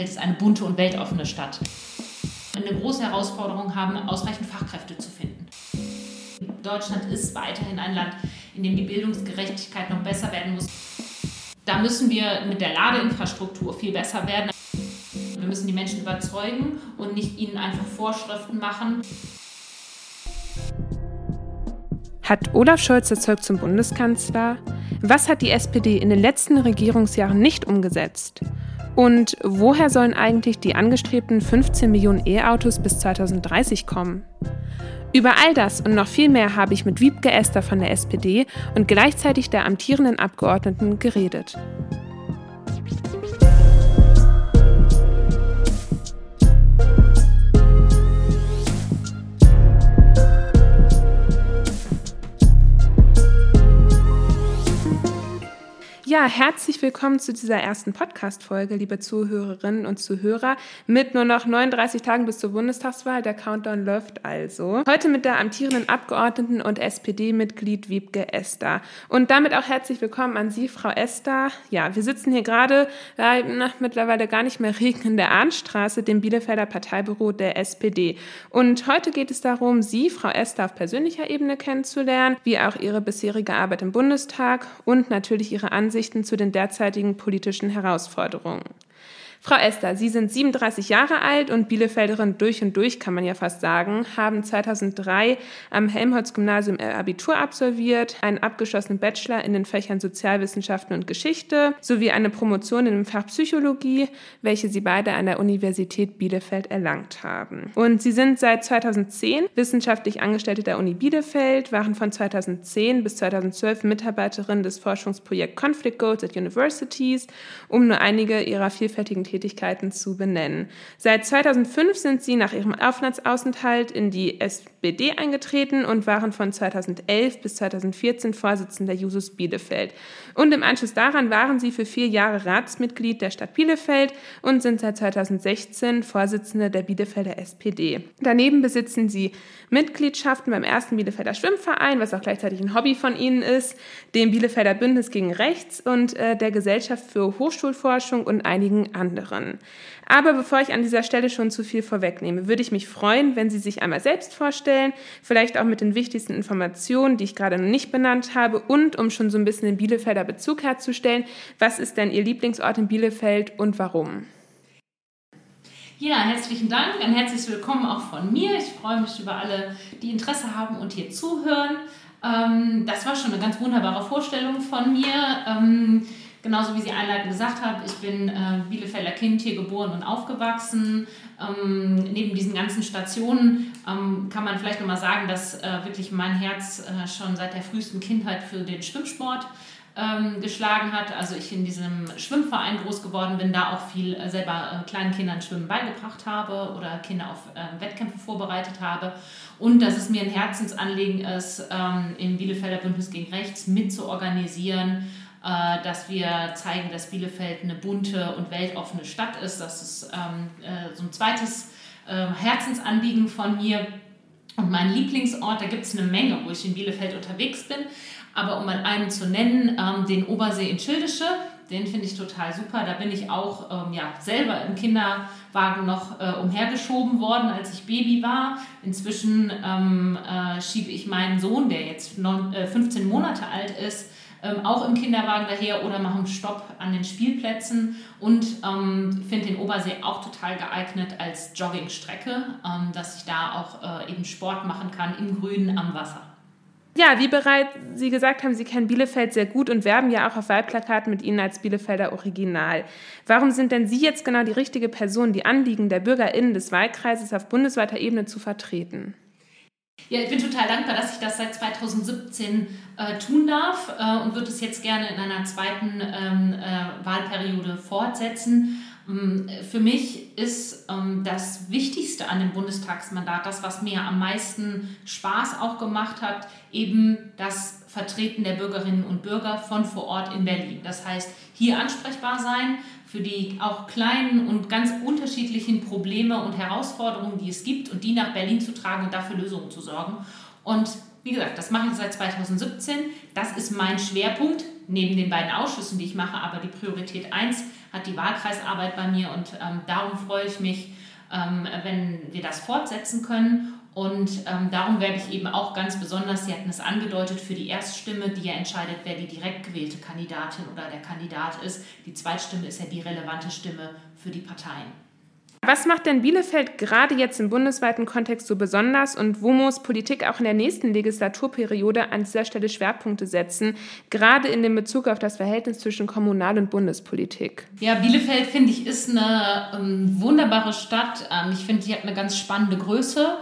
Bielefeld ist eine bunte und weltoffene Stadt. Eine große Herausforderung haben, ausreichend Fachkräfte zu finden. Deutschland ist weiterhin ein Land, in dem die Bildungsgerechtigkeit noch besser werden muss. Da müssen wir mit der Ladeinfrastruktur viel besser werden. Wir müssen die Menschen überzeugen und nicht ihnen einfach Vorschriften machen. Hat Olaf Scholz Zeug zum Bundeskanzler? Was hat die SPD in den letzten Regierungsjahren nicht umgesetzt? Und woher sollen eigentlich die angestrebten 15 Millionen E-Autos bis 2030 kommen? Über all das und noch viel mehr habe ich mit Wiebke Esther von der SPD und gleichzeitig der amtierenden Abgeordneten geredet. Ja, herzlich willkommen zu dieser ersten Podcast-Folge, liebe Zuhörerinnen und Zuhörer. Mit nur noch 39 Tagen bis zur Bundestagswahl. Der Countdown läuft also. Heute mit der amtierenden Abgeordneten und SPD-Mitglied Wiebke Esther. Und damit auch herzlich willkommen an Sie, Frau Esther. Ja, wir sitzen hier gerade äh, mittlerweile gar nicht mehr Regen in der Arnstraße, dem Bielefelder Parteibüro der SPD. Und heute geht es darum, Sie, Frau Esther, auf persönlicher Ebene kennenzulernen, wie auch Ihre bisherige Arbeit im Bundestag und natürlich Ihre Ansicht Ansichten zu den derzeitigen politischen Herausforderungen. Frau Esther, Sie sind 37 Jahre alt und Bielefelderin durch und durch, kann man ja fast sagen, haben 2003 am Helmholtz-Gymnasium Abitur absolviert, einen abgeschlossenen Bachelor in den Fächern Sozialwissenschaften und Geschichte sowie eine Promotion in dem Fach Psychologie, welche Sie beide an der Universität Bielefeld erlangt haben. Und Sie sind seit 2010 wissenschaftlich Angestellte der Uni Bielefeld, waren von 2010 bis 2012 Mitarbeiterin des Forschungsprojekts Conflict Goals at Universities, um nur einige ihrer vielfältigen Tätigkeiten zu benennen. Seit 2005 sind sie nach ihrem Aufenthaltsaufenthalt in die SPD eingetreten und waren von 2011 bis 2014 Vorsitzender Jusus Bielefeld. Und im Anschluss daran waren sie für vier Jahre Ratsmitglied der Stadt Bielefeld und sind seit 2016 Vorsitzende der Bielefelder SPD. Daneben besitzen sie Mitgliedschaften beim ersten Bielefelder Schwimmverein, was auch gleichzeitig ein Hobby von ihnen ist, dem Bielefelder Bündnis gegen Rechts und äh, der Gesellschaft für Hochschulforschung und einigen anderen. Aber bevor ich an dieser Stelle schon zu viel vorwegnehme, würde ich mich freuen, wenn Sie sich einmal selbst vorstellen, vielleicht auch mit den wichtigsten Informationen, die ich gerade noch nicht benannt habe und um schon so ein bisschen den Bielefelder Bezug herzustellen, was ist denn Ihr Lieblingsort in Bielefeld und warum? Ja, herzlichen Dank, ein herzliches Willkommen auch von mir. Ich freue mich über alle, die Interesse haben und hier zuhören. Ähm, das war schon eine ganz wunderbare Vorstellung von mir. Genauso wie Sie einleitend gesagt haben, ich bin äh, Bielefelder Kind, hier geboren und aufgewachsen. Ähm, neben diesen ganzen Stationen ähm, kann man vielleicht nochmal sagen, dass äh, wirklich mein Herz äh, schon seit der frühesten Kindheit für den Schwimmsport ähm, geschlagen hat. Also ich in diesem Schwimmverein groß geworden bin, da auch viel äh, selber äh, kleinen Kindern Schwimmen beigebracht habe oder Kinder auf äh, Wettkämpfe vorbereitet habe. Und dass es mir ein Herzensanliegen ist, ähm, im Bielefelder Bündnis gegen Rechts mitzuorganisieren, äh, dass wir zeigen, dass Bielefeld eine bunte und weltoffene Stadt ist. Das ist ähm, äh, so ein zweites äh, Herzensanliegen von mir. Und mein Lieblingsort, da gibt es eine Menge, wo ich in Bielefeld unterwegs bin. Aber um mal einen zu nennen, ähm, den Obersee in Schildische, den finde ich total super. Da bin ich auch ähm, ja, selber im Kinderwagen noch äh, umhergeschoben worden, als ich Baby war. Inzwischen ähm, äh, schiebe ich meinen Sohn, der jetzt non, äh, 15 Monate alt ist, ähm, auch im Kinderwagen daher oder mache einen Stopp an den Spielplätzen und ähm, finde den Obersee auch total geeignet als Joggingstrecke, ähm, dass ich da auch äh, eben Sport machen kann im Grünen am Wasser. Ja, wie bereits Sie gesagt haben, Sie kennen Bielefeld sehr gut und werben ja auch auf Wahlplakaten mit Ihnen als Bielefelder Original. Warum sind denn Sie jetzt genau die richtige Person, die Anliegen der BürgerInnen des Wahlkreises auf bundesweiter Ebene zu vertreten? Ja, ich bin total dankbar, dass ich das seit 2017 äh, tun darf äh, und würde es jetzt gerne in einer zweiten ähm, äh, Wahlperiode fortsetzen. Ähm, für mich ist ähm, das Wichtigste an dem Bundestagsmandat, das, was mir am meisten Spaß auch gemacht hat, eben das Vertreten der Bürgerinnen und Bürger von vor Ort in Berlin. Das heißt, hier ansprechbar sein für die auch kleinen und ganz unterschiedlichen Probleme und Herausforderungen, die es gibt und die nach Berlin zu tragen und dafür Lösungen zu sorgen. Und wie gesagt, das mache ich seit 2017. Das ist mein Schwerpunkt neben den beiden Ausschüssen, die ich mache, aber die Priorität 1 hat die Wahlkreisarbeit bei mir und ähm, darum freue ich mich, ähm, wenn wir das fortsetzen können. Und ähm, darum werde ich eben auch ganz besonders, Sie hatten es angedeutet, für die Erststimme, die ja entscheidet, wer die direkt gewählte Kandidatin oder der Kandidat ist. Die Zweitstimme ist ja die relevante Stimme für die Parteien. Was macht denn Bielefeld gerade jetzt im bundesweiten Kontext so besonders und wo muss Politik auch in der nächsten Legislaturperiode an dieser Stelle Schwerpunkte setzen, gerade in dem Bezug auf das Verhältnis zwischen Kommunal- und Bundespolitik? Ja, Bielefeld, finde ich, ist eine ähm, wunderbare Stadt. Ähm, ich finde, sie hat eine ganz spannende Größe.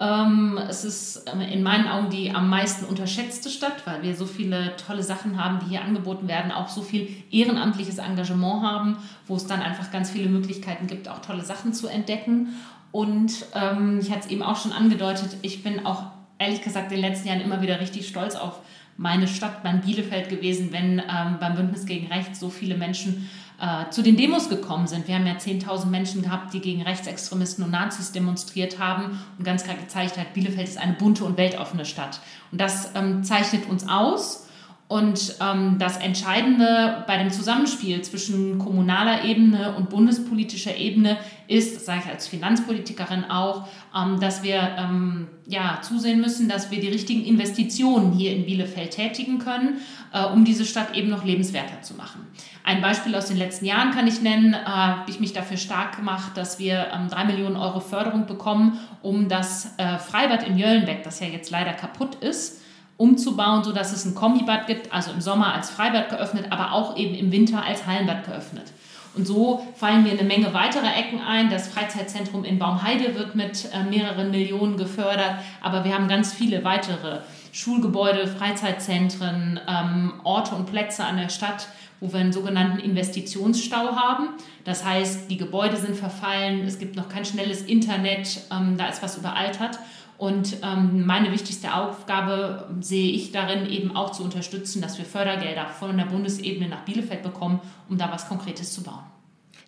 Ähm, es ist ähm, in meinen Augen die am meisten unterschätzte Stadt, weil wir so viele tolle Sachen haben, die hier angeboten werden, auch so viel ehrenamtliches Engagement haben, wo es dann einfach ganz viele Möglichkeiten gibt, auch tolle Sachen zu entdecken. Und ähm, ich hatte es eben auch schon angedeutet, ich bin auch ehrlich gesagt in den letzten Jahren immer wieder richtig stolz auf meine Stadt, mein Bielefeld gewesen, wenn ähm, beim Bündnis gegen Rechts so viele Menschen äh, zu den Demos gekommen sind. Wir haben ja 10.000 Menschen gehabt, die gegen Rechtsextremisten und Nazis demonstriert haben und ganz klar gezeigt hat, Bielefeld ist eine bunte und weltoffene Stadt. Und das ähm, zeichnet uns aus. Und ähm, das Entscheidende bei dem Zusammenspiel zwischen kommunaler Ebene und bundespolitischer Ebene ist, das sage ich als Finanzpolitikerin auch, ähm, dass wir ähm, ja, zusehen müssen, dass wir die richtigen Investitionen hier in Bielefeld tätigen können, äh, um diese Stadt eben noch lebenswerter zu machen. Ein Beispiel aus den letzten Jahren kann ich nennen, äh, habe ich mich dafür stark gemacht, dass wir ähm, drei Millionen Euro Förderung bekommen, um das äh, Freibad in Jöllenbeck, das ja jetzt leider kaputt ist, umzubauen, sodass es ein Kombibad gibt, also im Sommer als Freibad geöffnet, aber auch eben im Winter als Hallenbad geöffnet. Und so fallen mir eine Menge weiterer Ecken ein. Das Freizeitzentrum in Baumheide wird mit äh, mehreren Millionen gefördert, aber wir haben ganz viele weitere Schulgebäude, Freizeitzentren, ähm, Orte und Plätze an der Stadt, wo wir einen sogenannten Investitionsstau haben. Das heißt, die Gebäude sind verfallen, es gibt noch kein schnelles Internet, ähm, da ist was überaltert. Und ähm, meine wichtigste Aufgabe sehe ich darin, eben auch zu unterstützen, dass wir Fördergelder von der Bundesebene nach Bielefeld bekommen, um da was Konkretes zu bauen.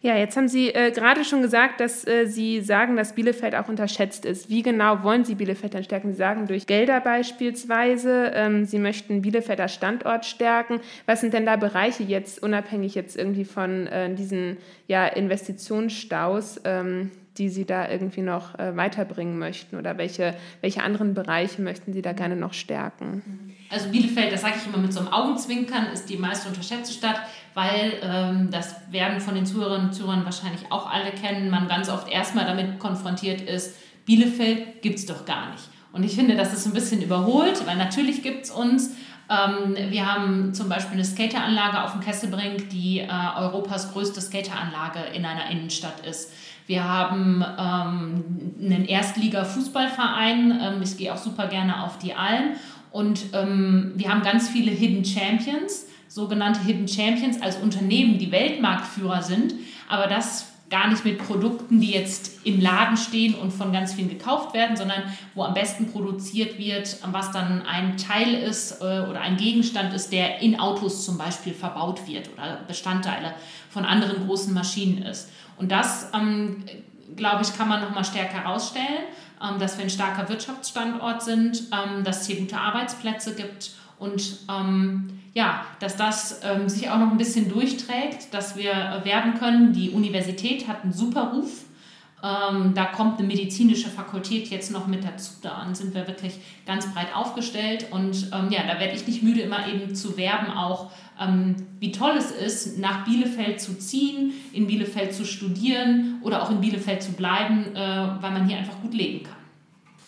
Ja, jetzt haben Sie äh, gerade schon gesagt, dass äh, Sie sagen, dass Bielefeld auch unterschätzt ist. Wie genau wollen Sie Bielefeld dann stärken? Sie sagen durch Gelder beispielsweise, ähm, Sie möchten Bielefelder Standort stärken. Was sind denn da Bereiche jetzt, unabhängig jetzt irgendwie von äh, diesen ja, Investitionsstaus, ähm, die Sie da irgendwie noch äh, weiterbringen möchten? Oder welche, welche anderen Bereiche möchten Sie da gerne noch stärken? Also Bielefeld, das sage ich immer mit so einem Augenzwinkern, ist die meist unterschätzte Stadt, weil ähm, das werden von den Zuhörerinnen und Zuhörern wahrscheinlich auch alle kennen, man ganz oft erstmal damit konfrontiert ist, Bielefeld gibt es doch gar nicht. Und ich finde, das ist ein bisschen überholt, weil natürlich gibt es uns. Ähm, wir haben zum Beispiel eine Skateranlage auf dem Kesselbrink, die äh, Europas größte Skateranlage in einer Innenstadt ist. Wir haben ähm, einen Erstliga-Fußballverein. Ähm, ich gehe auch super gerne auf die Alm. Und ähm, wir haben ganz viele Hidden Champions, sogenannte Hidden Champions als Unternehmen, die Weltmarktführer sind. Aber das gar nicht mit Produkten, die jetzt im Laden stehen und von ganz vielen gekauft werden, sondern wo am besten produziert wird, was dann ein Teil ist äh, oder ein Gegenstand ist, der in Autos zum Beispiel verbaut wird oder Bestandteile von anderen großen Maschinen ist. Und das, ähm, glaube ich, kann man nochmal stärker herausstellen, ähm, dass wir ein starker Wirtschaftsstandort sind, ähm, dass es hier gute Arbeitsplätze gibt und ähm, ja, dass das ähm, sich auch noch ein bisschen durchträgt, dass wir werben können. Die Universität hat einen super Ruf ähm, da kommt eine medizinische Fakultät jetzt noch mit dazu. Da sind wir wirklich ganz breit aufgestellt. Und ähm, ja, da werde ich nicht müde, immer eben zu werben, auch ähm, wie toll es ist, nach Bielefeld zu ziehen, in Bielefeld zu studieren oder auch in Bielefeld zu bleiben, äh, weil man hier einfach gut leben kann.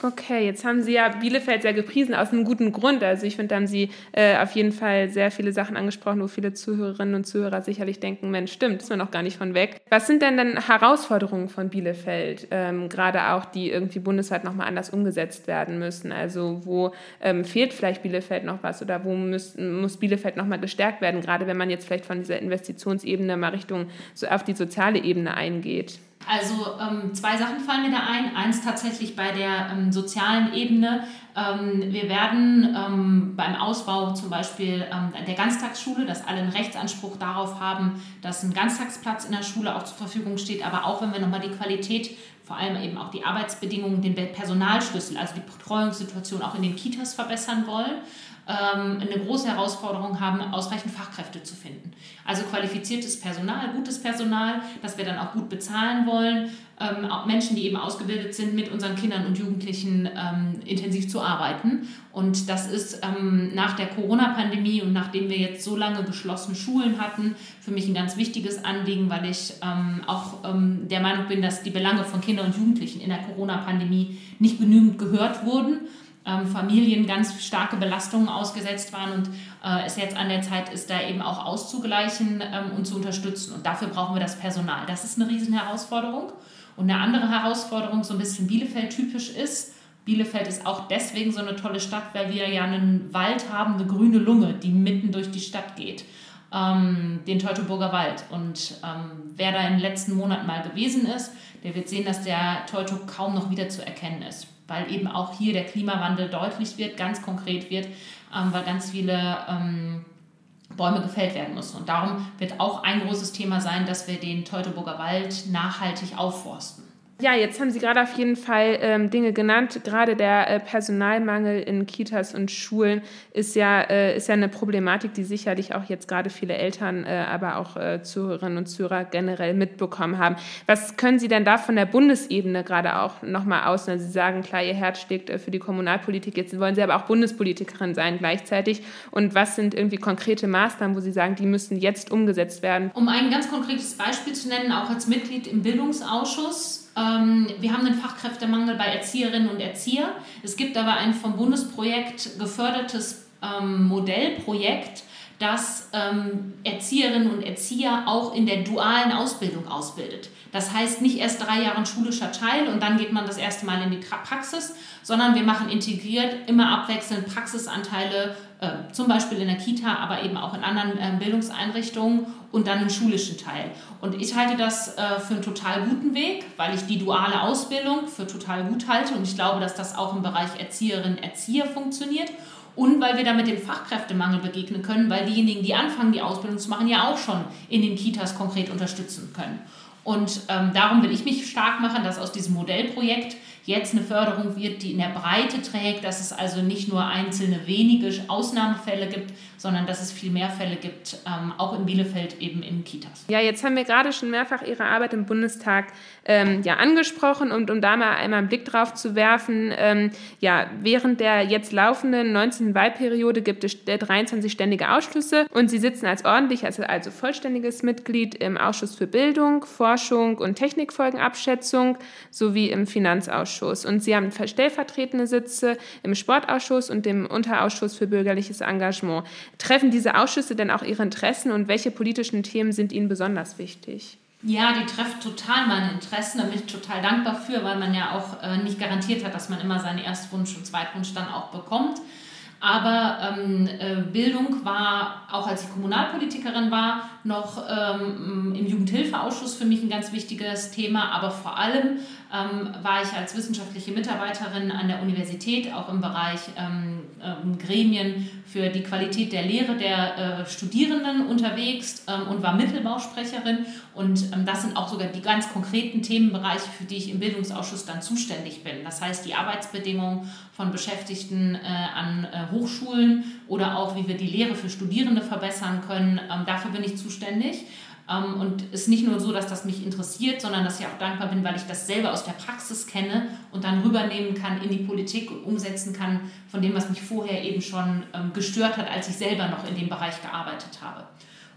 Okay, jetzt haben Sie ja Bielefeld sehr gepriesen, aus einem guten Grund. Also ich finde, da haben Sie äh, auf jeden Fall sehr viele Sachen angesprochen, wo viele Zuhörerinnen und Zuhörer sicherlich denken, Mensch, stimmt, ist man noch gar nicht von weg. Was sind denn dann Herausforderungen von Bielefeld, ähm, gerade auch, die irgendwie bundesweit nochmal anders umgesetzt werden müssen? Also wo ähm, fehlt vielleicht Bielefeld noch was oder wo muss, muss Bielefeld nochmal gestärkt werden, gerade wenn man jetzt vielleicht von dieser Investitionsebene mal Richtung so auf die soziale Ebene eingeht? Also ähm, zwei Sachen fallen mir da ein. Eins tatsächlich bei der ähm, sozialen Ebene Ähm, wir werden ähm, beim Ausbau zum Beispiel ähm, der Ganztagsschule, dass alle einen Rechtsanspruch darauf haben, dass ein Ganztagsplatz in der Schule auch zur Verfügung steht. Aber auch wenn wir nochmal die Qualität, vor allem eben auch die Arbeitsbedingungen, den Personalschlüssel, also die Betreuungssituation auch in den Kitas verbessern wollen, eine große Herausforderung haben, ausreichend Fachkräfte zu finden. Also qualifiziertes Personal, gutes Personal, das wir dann auch gut bezahlen wollen, ähm, auch Menschen, die eben ausgebildet sind, mit unseren Kindern und Jugendlichen ähm, intensiv zu arbeiten. Und das ist ähm, nach der Corona-Pandemie und nachdem wir jetzt so lange geschlossene Schulen hatten, für mich ein ganz wichtiges Anliegen, weil ich ähm, auch ähm, der Meinung bin, dass die Belange von Kindern und Jugendlichen in der Corona-Pandemie nicht genügend gehört wurden ähm, Familien ganz starke Belastungen ausgesetzt waren und äh, es jetzt an der Zeit ist, da eben auch auszugleichen ähm, und zu unterstützen. Und dafür brauchen wir das Personal. Das ist eine riesen Herausforderung. Und eine andere Herausforderung, so ein bisschen Bielefeld-typisch ist, Bielefeld ist auch deswegen so eine tolle Stadt, weil wir ja einen Wald haben, eine grüne Lunge, die mitten durch die Stadt geht. Ähm, den Teutoburger Wald. Und ähm, wer da in den letzten Monaten mal gewesen ist, der wird sehen, dass der Teuto kaum noch wieder zu erkennen ist weil eben auch hier der Klimawandel deutlich wird, ganz konkret wird, ähm, weil ganz viele ähm, Bäume gefällt werden müssen. Und darum wird auch ein großes Thema sein, dass wir den Teutoburger Wald nachhaltig aufforsten. Ja, jetzt haben Sie gerade auf jeden Fall ähm, Dinge genannt. Gerade der äh, Personalmangel in Kitas und Schulen ist ja, äh, ist ja eine Problematik, die sicherlich auch jetzt gerade viele Eltern, äh, aber auch äh, Zuhörerinnen und Zuhörer generell mitbekommen haben. Was können Sie denn da von der Bundesebene gerade auch nochmal aus? Sie sagen, klar, Ihr Herz schlägt äh, für die Kommunalpolitik. Jetzt wollen Sie aber auch Bundespolitikerin sein gleichzeitig. Und was sind irgendwie konkrete Maßnahmen, wo Sie sagen, die müssen jetzt umgesetzt werden? Um ein ganz konkretes Beispiel zu nennen, auch als Mitglied im Bildungsausschuss, wir haben einen Fachkräftemangel bei Erzieherinnen und Erzieher. Es gibt aber ein vom Bundesprojekt gefördertes ähm, Modellprojekt, das ähm, Erzieherinnen und Erzieher auch in der dualen Ausbildung ausbildet. Das heißt nicht erst drei Jahre schulischer Teil und dann geht man das erste Mal in die Praxis, sondern wir machen integriert immer abwechselnd Praxisanteile, äh, zum Beispiel in der Kita, aber eben auch in anderen äh, Bildungseinrichtungen und dann einen schulischen Teil. Und ich halte das äh, für einen total guten Weg, weil ich die duale Ausbildung für total gut halte und ich glaube, dass das auch im Bereich Erzieherinnen, Erzieher funktioniert und weil wir damit dem Fachkräftemangel begegnen können, weil diejenigen, die anfangen, die Ausbildung zu machen, ja auch schon in den Kitas konkret unterstützen können. Und ähm, darum will ich mich stark machen, dass aus diesem Modellprojekt jetzt eine Förderung wird, die in der Breite trägt, dass es also nicht nur einzelne wenige Ausnahmefälle gibt, sondern dass es viel mehr Fälle gibt, ähm, auch in Bielefeld eben in Kitas. Ja, jetzt haben wir gerade schon mehrfach Ihre Arbeit im Bundestag ähm, ja, angesprochen und um da mal einmal einen Blick drauf zu werfen, ähm, ja, während der jetzt laufenden 19. Wahlperiode gibt es 23 ständige Ausschüsse und Sie sitzen als ordentlich, also, also vollständiges Mitglied im Ausschuss für Bildung, Forschung und Technikfolgenabschätzung sowie im Finanzausschuss. Und Sie haben stellvertretende Sitze im Sportausschuss und dem Unterausschuss für bürgerliches Engagement. Treffen diese Ausschüsse denn auch Ihre Interessen und welche politischen Themen sind Ihnen besonders wichtig? Ja, die treffen total meine Interessen. Da bin ich total dankbar für, weil man ja auch äh, nicht garantiert hat, dass man immer seinen Erstwunsch und Zweitwunsch dann auch bekommt. Aber ähm, äh, Bildung war, auch als ich Kommunalpolitikerin war, noch ähm, im Jugendhilfeausschuss für mich ein ganz wichtiges Thema. Aber vor allem ähm, war ich als wissenschaftliche Mitarbeiterin an der Universität, auch im Bereich ähm, ähm, Gremien für die Qualität der Lehre der äh, Studierenden unterwegs ähm, und war Mittelbausprecherin. Und ähm, das sind auch sogar die ganz konkreten Themenbereiche, für die ich im Bildungsausschuss dann zuständig bin. Das heißt, die Arbeitsbedingungen von Beschäftigten äh, an äh, Hochschulen oder auch, wie wir die Lehre für Studierende verbessern können. Ähm, dafür bin ich zuständig. Ähm, und es ist nicht nur so, dass das mich interessiert, sondern dass ich auch dankbar bin, weil ich das selber aus der Praxis kenne und dann rübernehmen kann in die Politik und umsetzen kann von dem, was mich vorher eben schon ähm, gestört hat, als ich selber noch in dem Bereich gearbeitet habe.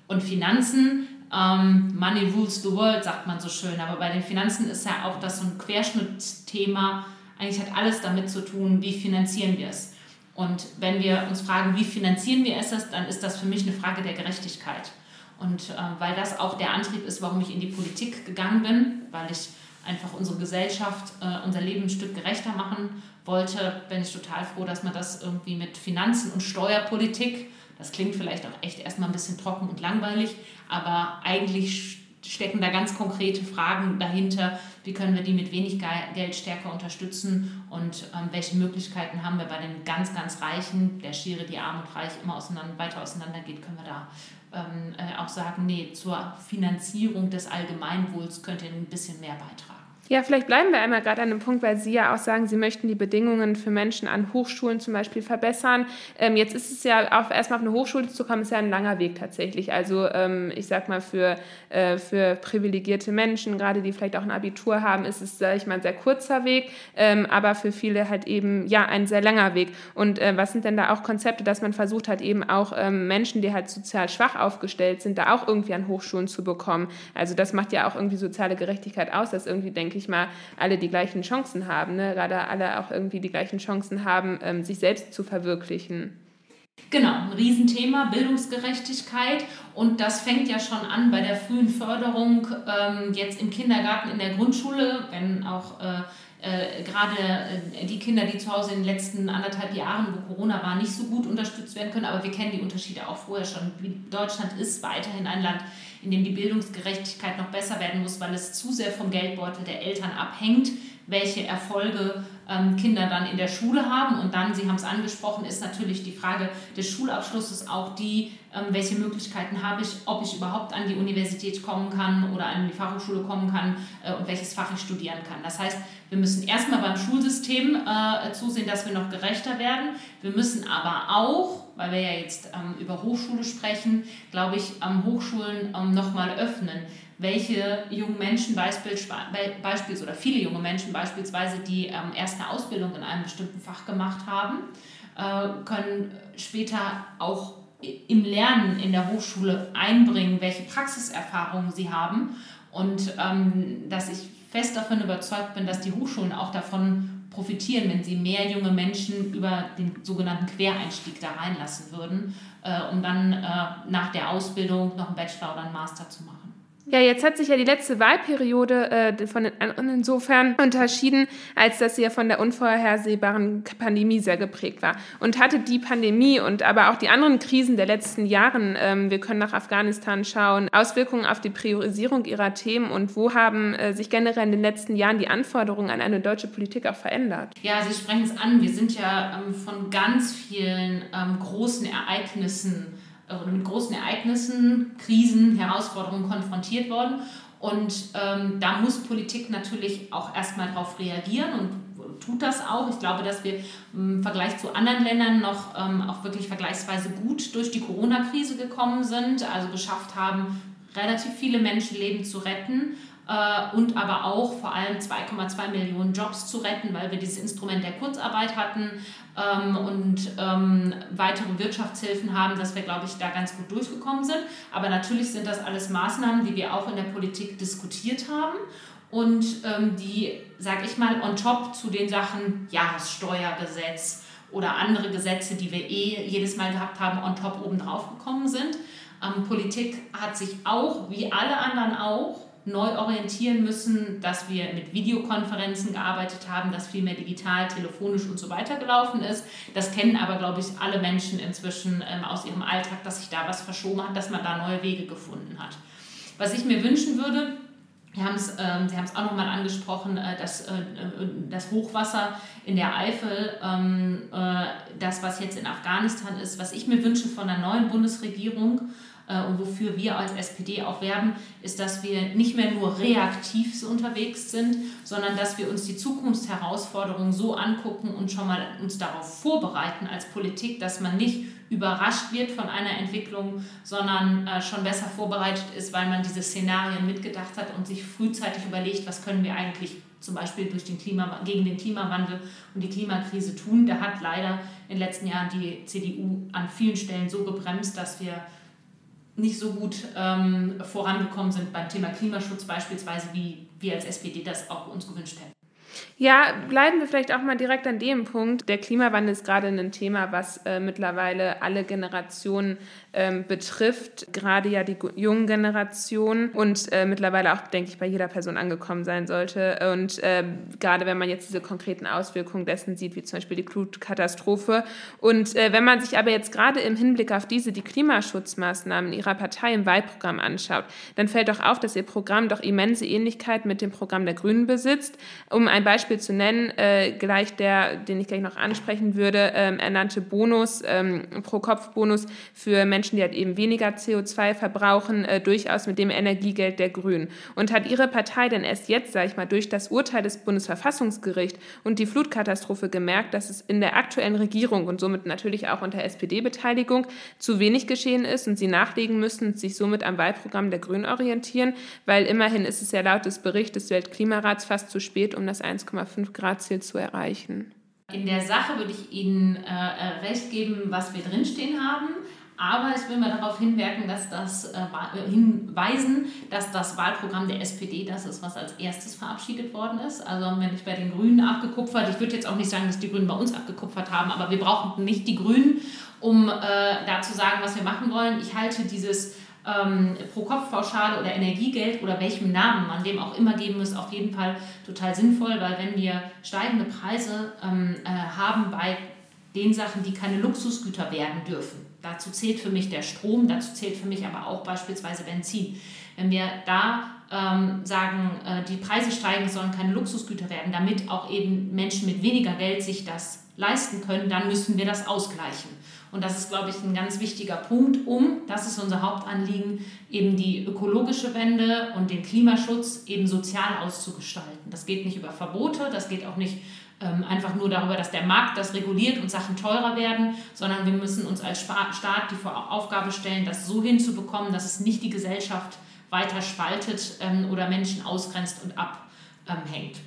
Und Finanzen, Money rules the world, sagt man so schön, aber bei den Finanzen ist ja auch das so ein Querschnittsthema. Eigentlich hat alles damit zu tun, wie finanzieren wir es. Und wenn wir uns fragen, wie finanzieren wir es, dann ist das für mich eine Frage der Gerechtigkeit. Und äh, weil das auch der Antrieb ist, warum ich in die Politik gegangen bin, weil ich einfach unsere Gesellschaft, äh, unser Leben ein Stück gerechter machen wollte, bin ich total froh, dass man das irgendwie mit Finanzen und Steuerpolitik, das klingt vielleicht auch echt erstmal ein bisschen trocken und langweilig, aber eigentlich stecken da ganz konkrete Fragen dahinter. Wie können wir die mit wenig Geld stärker unterstützen und ähm, welche Möglichkeiten haben wir bei den ganz, ganz Reichen, der Schere, die arm und reich immer auseinander, weiter auseinander geht, können wir da ähm, äh, auch sagen, nee, zur Finanzierung des Allgemeinwohls könnt ihr ein bisschen mehr beitragen. Ja, vielleicht bleiben wir einmal gerade an dem Punkt, weil Sie ja auch sagen, Sie möchten die Bedingungen für Menschen an Hochschulen zum Beispiel verbessern. Ähm, jetzt ist es ja auch erstmal auf eine Hochschule zu kommen, ist ja ein langer Weg tatsächlich. Also ähm, ich sag mal, für, äh, für privilegierte Menschen, gerade die vielleicht auch ein Abitur haben, ist es, sage ich mal, ein sehr kurzer Weg, ähm, aber für viele halt eben ja ein sehr langer Weg. Und äh, was sind denn da auch Konzepte, dass man versucht hat, eben auch ähm, Menschen, die halt sozial schwach aufgestellt sind, da auch irgendwie an Hochschulen zu bekommen? Also das macht ja auch irgendwie soziale Gerechtigkeit aus, dass irgendwie, denke ich, ich mal, alle die gleichen Chancen haben, ne? gerade alle auch irgendwie die gleichen Chancen haben, ähm, sich selbst zu verwirklichen. Genau, ein Riesenthema, Bildungsgerechtigkeit. Und das fängt ja schon an bei der frühen Förderung, ähm, jetzt im Kindergarten, in der Grundschule, wenn auch äh, äh, gerade äh, die Kinder, die zu Hause in den letzten anderthalb Jahren, wo Corona war, nicht so gut unterstützt werden können. Aber wir kennen die Unterschiede auch vorher schon. Deutschland ist weiterhin ein Land, in dem die Bildungsgerechtigkeit noch besser werden muss, weil es zu sehr vom Geldbeutel der Eltern abhängt, welche Erfolge ähm, Kinder dann in der Schule haben. Und dann, Sie haben es angesprochen, ist natürlich die Frage des Schulabschlusses auch die, ähm, welche Möglichkeiten habe ich, ob ich überhaupt an die Universität kommen kann oder an die Fachhochschule kommen kann äh, und welches Fach ich studieren kann. Das heißt, wir müssen erstmal beim Schulsystem äh, zusehen, dass wir noch gerechter werden. Wir müssen aber auch, weil wir ja jetzt ähm, über Hochschule sprechen, glaube ich, ähm, Hochschulen ähm, nochmal öffnen. Welche jungen Menschen beispielsweise, oder viele junge Menschen beispielsweise, die ähm, erst eine Ausbildung in einem bestimmten Fach gemacht haben, äh, können später auch im Lernen in der Hochschule einbringen, welche Praxiserfahrungen sie haben. Und ähm, dass ich fest davon überzeugt bin, dass die Hochschulen auch davon profitieren, wenn sie mehr junge Menschen über den sogenannten Quereinstieg da reinlassen würden, äh, um dann äh, nach der Ausbildung noch einen Bachelor oder einen Master zu machen. Ja, jetzt hat sich ja die letzte Wahlperiode äh, von insofern unterschieden, als dass sie ja von der unvorhersehbaren Pandemie sehr geprägt war. Und hatte die Pandemie und aber auch die anderen Krisen der letzten Jahren, ähm, wir können nach Afghanistan schauen, Auswirkungen auf die Priorisierung ihrer Themen und wo haben äh, sich generell in den letzten Jahren die Anforderungen an eine deutsche Politik auch verändert? Ja, Sie sprechen es an. Wir sind ja ähm, von ganz vielen ähm, großen Ereignissen oder mit großen Ereignissen, Krisen, Herausforderungen konfrontiert worden. Und ähm, da muss Politik natürlich auch erstmal darauf reagieren und tut das auch. Ich glaube, dass wir im Vergleich zu anderen Ländern noch ähm, auch wirklich vergleichsweise gut durch die Corona-Krise gekommen sind, also geschafft haben, relativ viele Menschenleben zu retten äh, und aber auch vor allem 2,2 Millionen Jobs zu retten, weil wir dieses Instrument der Kurzarbeit hatten ähm, und ähm, weitere Wirtschaftshilfen haben, dass wir, glaube ich, da ganz gut durchgekommen sind. Aber natürlich sind das alles Maßnahmen, die wir auch in der Politik diskutiert haben und ähm, die, sage ich mal, on top zu den Sachen Jahressteuergesetz oder andere Gesetze, die wir eh jedes Mal gehabt haben, on top oben drauf gekommen sind. Ähm, Politik hat sich auch, wie alle anderen auch, neu orientieren müssen, dass wir mit Videokonferenzen gearbeitet haben, dass viel mehr digital, telefonisch und so weiter gelaufen ist. Das kennen aber, glaube ich, alle Menschen inzwischen ähm, aus ihrem Alltag, dass sich da was verschoben hat, dass man da neue Wege gefunden hat. Was ich mir wünschen würde, wir haben es, ähm, Sie haben es auch nochmal angesprochen, äh, das, äh, das Hochwasser in der Eifel, ähm, äh, das, was jetzt in Afghanistan ist, was ich mir wünsche von der neuen Bundesregierung, äh, und wofür wir als SPD auch werben, ist, dass wir nicht mehr nur reaktiv unterwegs sind, sondern dass wir uns die Zukunftsherausforderungen so angucken und schon mal uns darauf vorbereiten als Politik, dass man nicht überrascht wird von einer Entwicklung, sondern äh, schon besser vorbereitet ist, weil man diese Szenarien mitgedacht hat und sich frühzeitig überlegt, was können wir eigentlich zum Beispiel durch den Klima, gegen den Klimawandel und die Klimakrise tun. Da hat leider in den letzten Jahren die CDU an vielen Stellen so gebremst, dass wir nicht so gut ähm, vorangekommen sind beim Thema Klimaschutz beispielsweise, wie wir als SPD das auch uns gewünscht hätten. Ja, bleiben wir vielleicht auch mal direkt an dem Punkt. Der Klimawandel ist gerade ein Thema, was äh, mittlerweile alle Generationen ähm, betrifft, gerade ja die jungen Generationen und äh, mittlerweile auch, denke ich, bei jeder Person angekommen sein sollte. Und äh, gerade wenn man jetzt diese konkreten Auswirkungen dessen sieht, wie zum Beispiel die Flutkatastrophe. Und äh, wenn man sich aber jetzt gerade im Hinblick auf diese, die Klimaschutzmaßnahmen ihrer Partei im Wahlprogramm anschaut, dann fällt doch auf, dass ihr Programm doch immense Ähnlichkeit mit dem Programm der Grünen besitzt. Um ein Beispiel zu nennen, äh, gleich der, den ich gleich noch ansprechen würde, ähm, ernannte Bonus, ähm, Pro-Kopf-Bonus für Menschen, Menschen, die halt eben weniger CO2 verbrauchen, äh, durchaus mit dem Energiegeld der Grünen. Und hat Ihre Partei denn erst jetzt, sage ich mal, durch das Urteil des Bundesverfassungsgerichts und die Flutkatastrophe gemerkt, dass es in der aktuellen Regierung und somit natürlich auch unter SPD-Beteiligung zu wenig geschehen ist und Sie nachlegen müssen sich somit am Wahlprogramm der Grünen orientieren? Weil immerhin ist es ja laut des Berichts des Weltklimarats fast zu spät, um das 1,5 Grad Ziel zu erreichen. In der Sache würde ich Ihnen äh, äh recht geben, was wir drinstehen haben. Aber ich will mal darauf hinwirken, dass das, äh, äh, hinweisen, dass das Wahlprogramm der SPD das ist, was als erstes verabschiedet worden ist. Also wenn ich bei den Grünen abgekupfert, ich würde jetzt auch nicht sagen, dass die Grünen bei uns abgekupfert haben, aber wir brauchen nicht die Grünen, um äh, da zu sagen, was wir machen wollen. Ich halte dieses ähm, Pro-Kopf-Pauschale oder Energiegeld oder welchem Namen man dem auch immer geben muss, auf jeden Fall total sinnvoll, weil wenn wir steigende Preise ähm, äh, haben bei den Sachen, die keine Luxusgüter werden dürfen, Dazu zählt für mich der Strom, dazu zählt für mich aber auch beispielsweise Benzin. Wenn wir da ähm, sagen, äh, die Preise steigen, sollen keine Luxusgüter werden, damit auch eben Menschen mit weniger Geld sich das leisten können, dann müssen wir das ausgleichen. Und das ist, glaube ich, ein ganz wichtiger Punkt, um, das ist unser Hauptanliegen, eben die ökologische Wende und den Klimaschutz eben sozial auszugestalten. Das geht nicht über Verbote, das geht auch nicht einfach nur darüber, dass der Markt das reguliert und Sachen teurer werden, sondern wir müssen uns als Staat die Aufgabe stellen, das so hinzubekommen, dass es nicht die Gesellschaft weiter spaltet ähm, oder Menschen ausgrenzt und abhängt.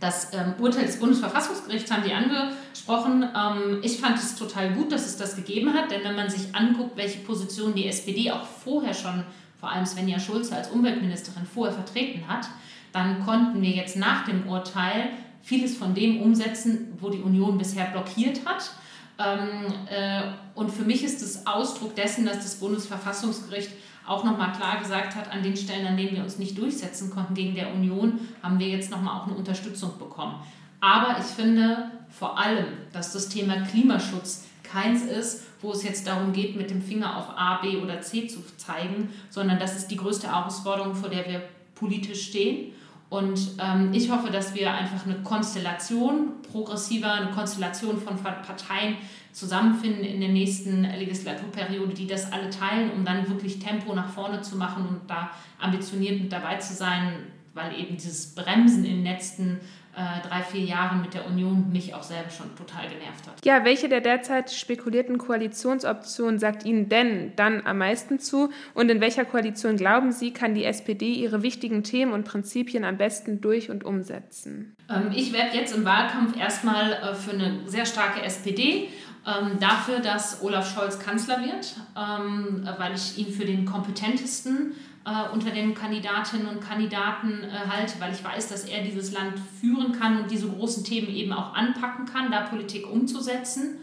Das ähm, Urteil des Bundesverfassungsgerichts haben Sie angesprochen. Ähm, ich fand es total gut, dass es das gegeben hat, denn wenn man sich anguckt, welche Position die SPD auch vorher schon, vor allem Svenja Schulze als Umweltministerin vorher vertreten hat, dann konnten wir jetzt nach dem Urteil vieles von dem umsetzen, wo die Union bisher blockiert hat. Ähm, äh, und für mich ist es Ausdruck dessen, dass das Bundesverfassungsgericht auch nochmal klar gesagt hat, an den Stellen, an denen wir uns nicht durchsetzen konnten gegen der Union, haben wir jetzt nochmal auch eine Unterstützung bekommen. Aber ich finde vor allem, dass das Thema Klimaschutz keins ist, wo es jetzt darum geht, mit dem Finger auf A, B oder C zu zeigen, sondern das ist die größte Herausforderung, vor der wir politisch stehen. Und ähm, ich hoffe, dass wir einfach eine Konstellation progressiver, eine Konstellation von Parteien zusammenfinden in der nächsten Legislaturperiode, die das alle teilen, um dann wirklich Tempo nach vorne zu machen und da ambitioniert mit dabei zu sein, weil eben dieses Bremsen in den letzten äh, drei, vier Jahren mit der Union mich auch selber schon total genervt hat. Ja, welche der derzeit spekulierten Koalitionsoptionen sagt Ihnen denn dann am meisten zu? Und in welcher Koalition glauben Sie, kann die SPD ihre wichtigen Themen und Prinzipien am besten durch- und umsetzen? Ähm, ich werde jetzt im Wahlkampf erstmal äh, für eine sehr starke SPD ähm, dafür, dass Olaf Scholz Kanzler wird, ähm, weil ich ihn für den kompetentesten äh, unter den Kandidatinnen und Kandidaten äh, halte, weil ich weiß, dass er dieses Land führen kann und diese großen Themen eben auch anpacken kann, da Politik umzusetzen.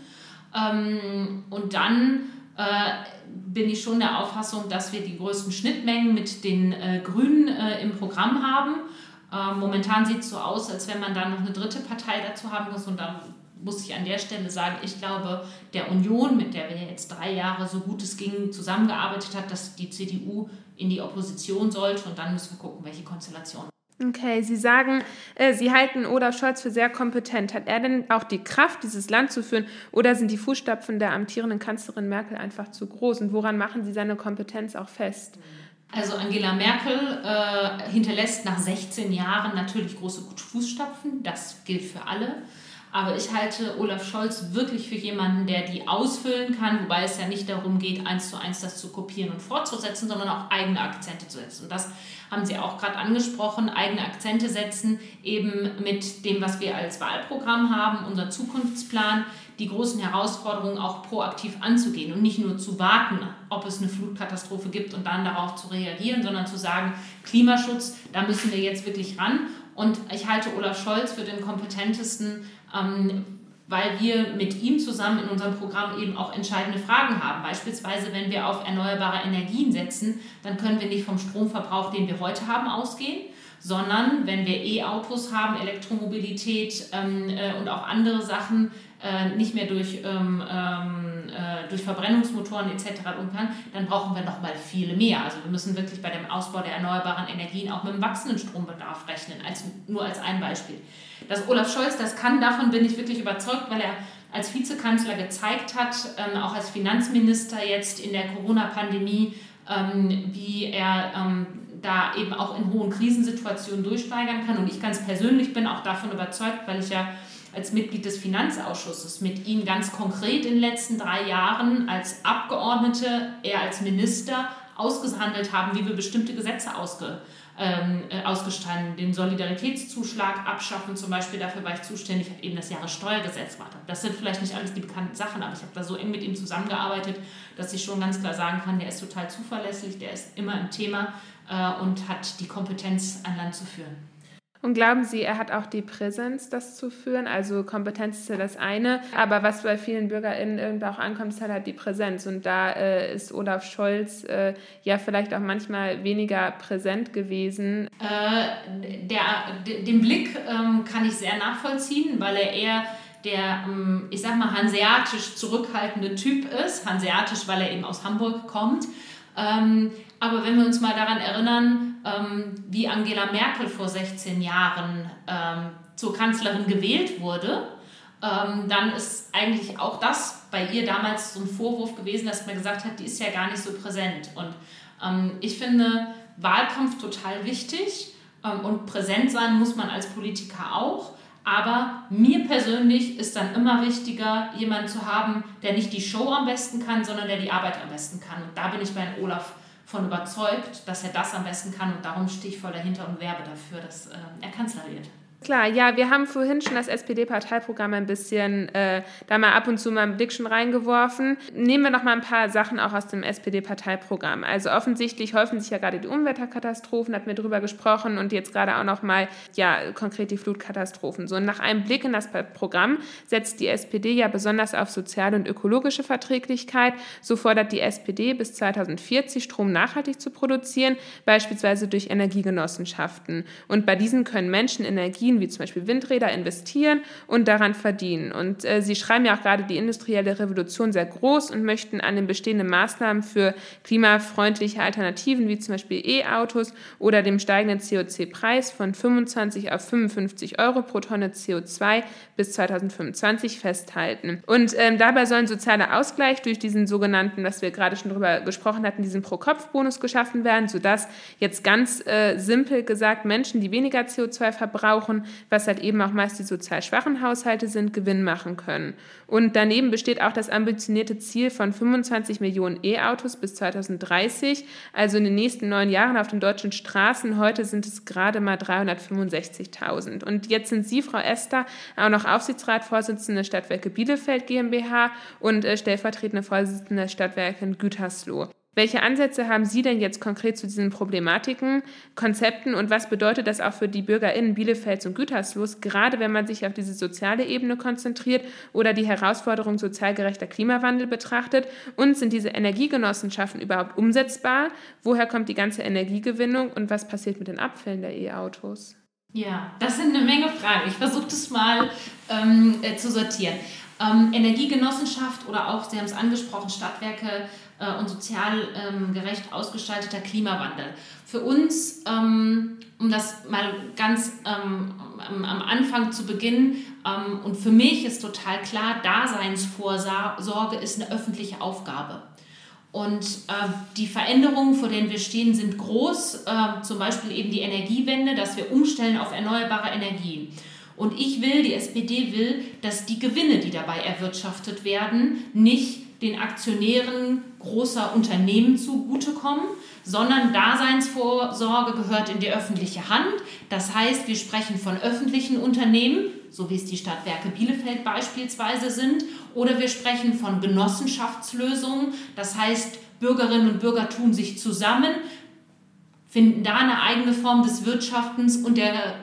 Ähm, und dann äh, bin ich schon der Auffassung, dass wir die größten Schnittmengen mit den äh, Grünen äh, im Programm haben. Äh, momentan sieht es so aus, als wenn man da noch eine dritte Partei dazu haben muss und da muss ich an der Stelle sagen, ich glaube, der Union, mit der wir jetzt drei Jahre so gut es ging zusammengearbeitet hat, dass die CDU in die Opposition sollte und dann müssen wir gucken, welche Konstellation. Okay, Sie sagen, äh, Sie halten Olaf Scholz für sehr kompetent. Hat er denn auch die Kraft, dieses Land zu führen, oder sind die Fußstapfen der amtierenden Kanzlerin Merkel einfach zu groß? Und woran machen Sie seine Kompetenz auch fest? Also Angela Merkel äh, hinterlässt nach 16 Jahren natürlich große Fußstapfen. Das gilt für alle. Aber ich halte Olaf Scholz wirklich für jemanden, der die ausfüllen kann, wobei es ja nicht darum geht, eins zu eins das zu kopieren und fortzusetzen, sondern auch eigene Akzente zu setzen. Und das haben Sie auch gerade angesprochen, eigene Akzente setzen, eben mit dem, was wir als Wahlprogramm haben, unser Zukunftsplan, die großen Herausforderungen auch proaktiv anzugehen und nicht nur zu warten, ob es eine Flutkatastrophe gibt und dann darauf zu reagieren, sondern zu sagen, Klimaschutz, da müssen wir jetzt wirklich ran. Und ich halte Olaf Scholz für den kompetentesten weil wir mit ihm zusammen in unserem Programm eben auch entscheidende Fragen haben. Beispielsweise, wenn wir auf erneuerbare Energien setzen, dann können wir nicht vom Stromverbrauch, den wir heute haben, ausgehen, sondern wenn wir E-Autos haben, Elektromobilität ähm, äh, und auch andere Sachen, äh, nicht mehr durch, ähm, ähm, äh, durch Verbrennungsmotoren etc. umfahren, dann brauchen wir noch mal viele mehr. Also wir müssen wirklich bei dem Ausbau der erneuerbaren Energien auch mit dem wachsenden Strombedarf rechnen, als, nur als ein Beispiel. Dass Olaf Scholz das kann, davon bin ich wirklich überzeugt, weil er als Vizekanzler gezeigt hat, ähm, auch als Finanzminister jetzt in der Corona-Pandemie, ähm, wie er ähm, da eben auch in hohen Krisensituationen durchsteigern kann. Und ich ganz persönlich bin auch davon überzeugt, weil ich ja als Mitglied des Finanzausschusses mit ihm ganz konkret in den letzten drei Jahren als Abgeordnete, er als Minister ausgehandelt haben, wie wir bestimmte Gesetze ausge, ähm, äh, ausgestanden, den Solidaritätszuschlag abschaffen zum Beispiel, dafür war ich zuständig, habe eben das Jahressteuergesetz gemacht. Das sind vielleicht nicht alles die bekannten Sachen, aber ich habe da so eng mit ihm zusammengearbeitet, dass ich schon ganz klar sagen kann, der ist total zuverlässig, der ist immer im Thema äh, und hat die Kompetenz, ein Land zu führen. Und glauben Sie, er hat auch die Präsenz, das zu führen? Also Kompetenz ist ja das eine, aber was bei vielen BürgerInnen irgendwie auch ankommt, ist halt die Präsenz. Und da äh, ist Olaf Scholz äh, ja vielleicht auch manchmal weniger präsent gewesen. Äh, der, den Blick ähm, kann ich sehr nachvollziehen, weil er eher der, ähm, ich sag mal, hanseatisch zurückhaltende Typ ist. Hanseatisch, weil er eben aus Hamburg kommt. Ähm, aber wenn wir uns mal daran erinnern, ähm, wie Angela Merkel vor 16 Jahren ähm, zur Kanzlerin gewählt wurde, ähm, dann ist eigentlich auch das bei ihr damals so ein Vorwurf gewesen, dass man gesagt hat, die ist ja gar nicht so präsent. Und ähm, ich finde Wahlkampf total wichtig ähm, und präsent sein muss man als Politiker auch. Aber mir persönlich ist dann immer wichtiger, jemanden zu haben, der nicht die Show am besten kann, sondern der die Arbeit am besten kann. Und da bin ich bei Olaf von überzeugt, dass er das am besten kann und darum stehe ich voll dahinter und werbe dafür, dass äh, er Kanzler wird. Klar, ja, wir haben vorhin schon das SPD-Parteiprogramm ein bisschen äh, da mal ab und zu mal einen Blick schon reingeworfen. Nehmen wir noch mal ein paar Sachen auch aus dem SPD-Parteiprogramm. Also offensichtlich häufen sich ja gerade die Umweltkatastrophen, hatten wir drüber gesprochen und jetzt gerade auch noch mal ja konkret die Flutkatastrophen. So nach einem Blick in das Programm setzt die SPD ja besonders auf soziale und ökologische Verträglichkeit. So fordert die SPD bis 2040 Strom nachhaltig zu produzieren, beispielsweise durch Energiegenossenschaften. Und bei diesen können Menschen Energien Technologien wie zum Beispiel Windräder investieren und daran verdienen. Und äh, Sie schreiben ja auch gerade die industrielle Revolution sehr groß und möchten an den bestehenden Maßnahmen für klimafreundliche Alternativen wie zum Beispiel E-Autos oder dem steigenden CO2-Preis von 25 auf 55 Euro pro Tonne CO2 bis 2025 festhalten. Und ähm, dabei soll ein sozialer Ausgleich durch diesen sogenannten, was wir gerade schon darüber gesprochen hatten, diesen Pro-Kopf-Bonus geschaffen werden, sodass jetzt ganz äh, simpel gesagt Menschen, die weniger CO2 verbrauchen, was halt eben auch meist die sozial schwachen Haushalte sind, Gewinn machen können. Und daneben besteht auch das ambitionierte Ziel von 25 Millionen E-Autos bis 2030, also in den nächsten neun Jahren auf den deutschen Straßen. Heute sind es gerade mal 365.000. Und jetzt sind Sie, Frau Esther, auch noch Aufsichtsratsvorsitzende Stadtwerke Bielefeld GmbH und äh, stellvertretende Vorsitzende der Stadtwerke in Gütersloh. Welche Ansätze haben Sie denn jetzt konkret zu diesen Problematiken, Konzepten und was bedeutet das auch für die BürgerInnen Bielefelds und Gütersloh, gerade wenn man sich auf diese soziale Ebene konzentriert oder die Herausforderung sozial gerechter Klimawandel betrachtet? Und sind diese Energiegenossenschaften überhaupt umsetzbar? Woher kommt die ganze Energiegewinnung und was passiert mit den Abfällen der E-Autos? Ja, das sind eine Menge Fragen. Ich versuche das mal ähm, äh, zu sortieren. Ähm, Energiegenossenschaft oder auch, Sie haben es angesprochen, Stadtwerke und sozial ähm, gerecht ausgestalteter Klimawandel. Für uns, ähm, um das mal ganz ähm, am Anfang zu beginnen, ähm, und für mich ist total klar, Daseinsvorsorge ist eine öffentliche Aufgabe. Und äh, die Veränderungen, vor denen wir stehen, sind groß, äh, zum Beispiel eben die Energiewende, dass wir umstellen auf erneuerbare Energien. Und ich will, die SPD will, dass die Gewinne, die dabei erwirtschaftet werden, nicht den Aktionären großer Unternehmen zugutekommen, sondern Daseinsvorsorge gehört in die öffentliche Hand. Das heißt, wir sprechen von öffentlichen Unternehmen, so wie es die Stadtwerke Bielefeld beispielsweise sind, oder wir sprechen von Genossenschaftslösungen. Das heißt, Bürgerinnen und Bürger tun sich zusammen, finden da eine eigene Form des Wirtschaftens und der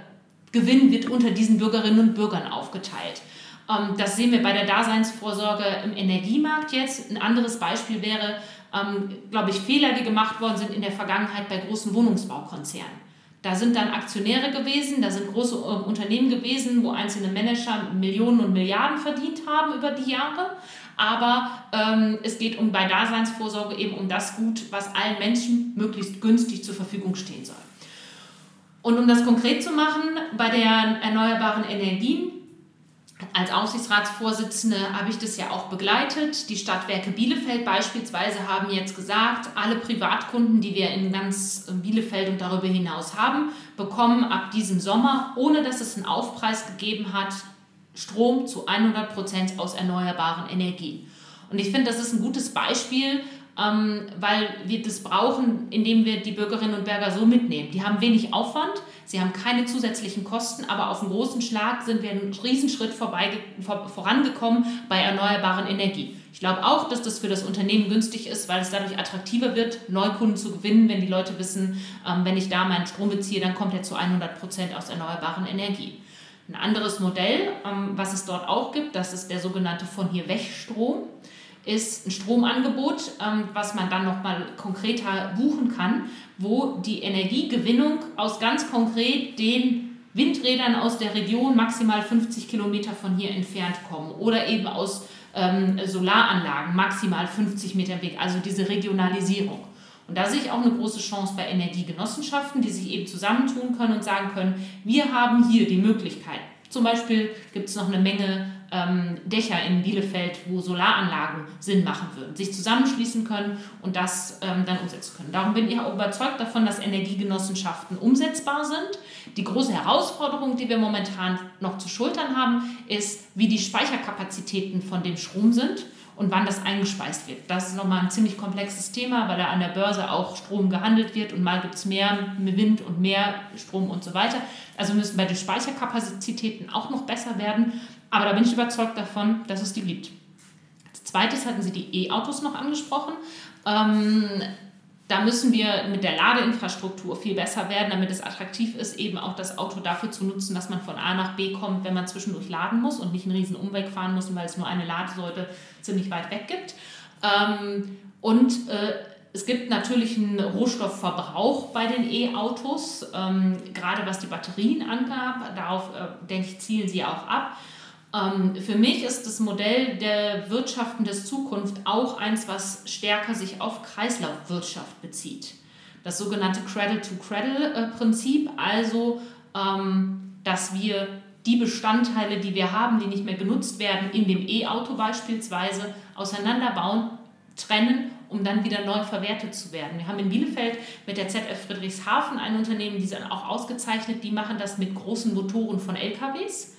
Gewinn wird unter diesen Bürgerinnen und Bürgern aufgeteilt. Ähm, das sehen wir bei der Daseinsvorsorge im Energiemarkt jetzt. Ein anderes Beispiel wäre, ähm, glaube ich, Fehler, die gemacht worden sind in der Vergangenheit bei großen Wohnungsbaukonzernen. Da sind dann Aktionäre gewesen, da sind große äh, Unternehmen gewesen, wo einzelne Manager Millionen und Milliarden verdient haben über die Jahre. Aber ähm, es geht um bei Daseinsvorsorge eben um das Gut, was allen Menschen möglichst günstig zur Verfügung stehen soll. Und um das konkret zu machen, bei der erneuerbaren Energien als Aufsichtsratsvorsitzende habe ich das ja auch begleitet. Die Stadtwerke Bielefeld beispielsweise haben jetzt gesagt, alle Privatkunden, die wir in ganz Bielefeld und darüber hinaus haben, bekommen ab diesem Sommer, ohne dass es einen Aufpreis gegeben hat, Strom zu 100 Prozent aus erneuerbaren Energien. Und ich finde, das ist ein gutes Beispiel, ähm, weil wir das brauchen, indem wir die Bürgerinnen und Bürger so mitnehmen. Die haben wenig Aufwand, sie haben keine zusätzlichen Kosten, aber auf einen großen Schlag sind wir einen Riesenschritt vorbei, vor, vorangekommen bei erneuerbaren Energien. Ich glaube auch, dass das für das Unternehmen günstig ist, weil es dadurch attraktiver wird, Neukunden zu gewinnen, wenn die Leute wissen, ähm, wenn ich da meinen Strom beziehe, dann kommt er zu 100 Prozent aus erneuerbaren Energien. Ein anderes Modell, ähm, was es dort auch gibt, das ist der sogenannte von hier weg Strom ist ein Stromangebot, ähm, was man dann nochmal konkreter buchen kann, wo die Energiegewinnung aus ganz konkret den Windrädern aus der Region maximal 50 Kilometer von hier entfernt kommen oder eben aus ähm, Solaranlagen maximal 50 Meter weg, also diese Regionalisierung. Und da sehe ich auch eine große Chance bei Energiegenossenschaften, die sich eben zusammentun können und sagen können, wir haben hier die Möglichkeit. Zum Beispiel gibt es noch eine Menge ähm, Dächer in Bielefeld, wo Solaranlagen Sinn machen würden, sich zusammenschließen können und das ähm, dann umsetzen können. Darum bin ich auch überzeugt davon, dass Energiegenossenschaften umsetzbar sind. Die große Herausforderung, die wir momentan noch zu schultern haben, ist, wie die Speicherkapazitäten von dem Strom sind und wann das eingespeist wird. Das ist nochmal ein ziemlich komplexes Thema, weil da an der Börse auch Strom gehandelt wird und mal gibt es mehr Wind und mehr Strom und so weiter. Also müssen bei den Speicherkapazitäten auch noch besser werden. Aber da bin ich überzeugt davon, dass es die gibt. Als zweites hatten Sie die E-Autos noch angesprochen. Ähm, da müssen wir mit der Ladeinfrastruktur viel besser werden, damit es attraktiv ist, eben auch das Auto dafür zu nutzen, dass man von A nach B kommt, wenn man zwischendurch laden muss und nicht einen riesen Umweg fahren muss, weil es nur eine Ladesäule ziemlich weit weg gibt. Ähm, und äh, es gibt natürlich einen Rohstoffverbrauch bei den E-Autos, ähm, gerade was die Batterien angab. Darauf, äh, denke ich, zielen sie auch ab. Ähm, für mich ist das Modell der Wirtschaften der Zukunft auch eins, was stärker sich auf Kreislaufwirtschaft bezieht. Das sogenannte Cradle-to-Cradle-Prinzip, also ähm, dass wir die Bestandteile, die wir haben, die nicht mehr genutzt werden, in dem E-Auto beispielsweise auseinanderbauen, trennen, um dann wieder neu verwertet zu werden. Wir haben in Bielefeld mit der ZF Friedrichshafen ein Unternehmen, die sind auch ausgezeichnet, die machen das mit großen Motoren von LKWs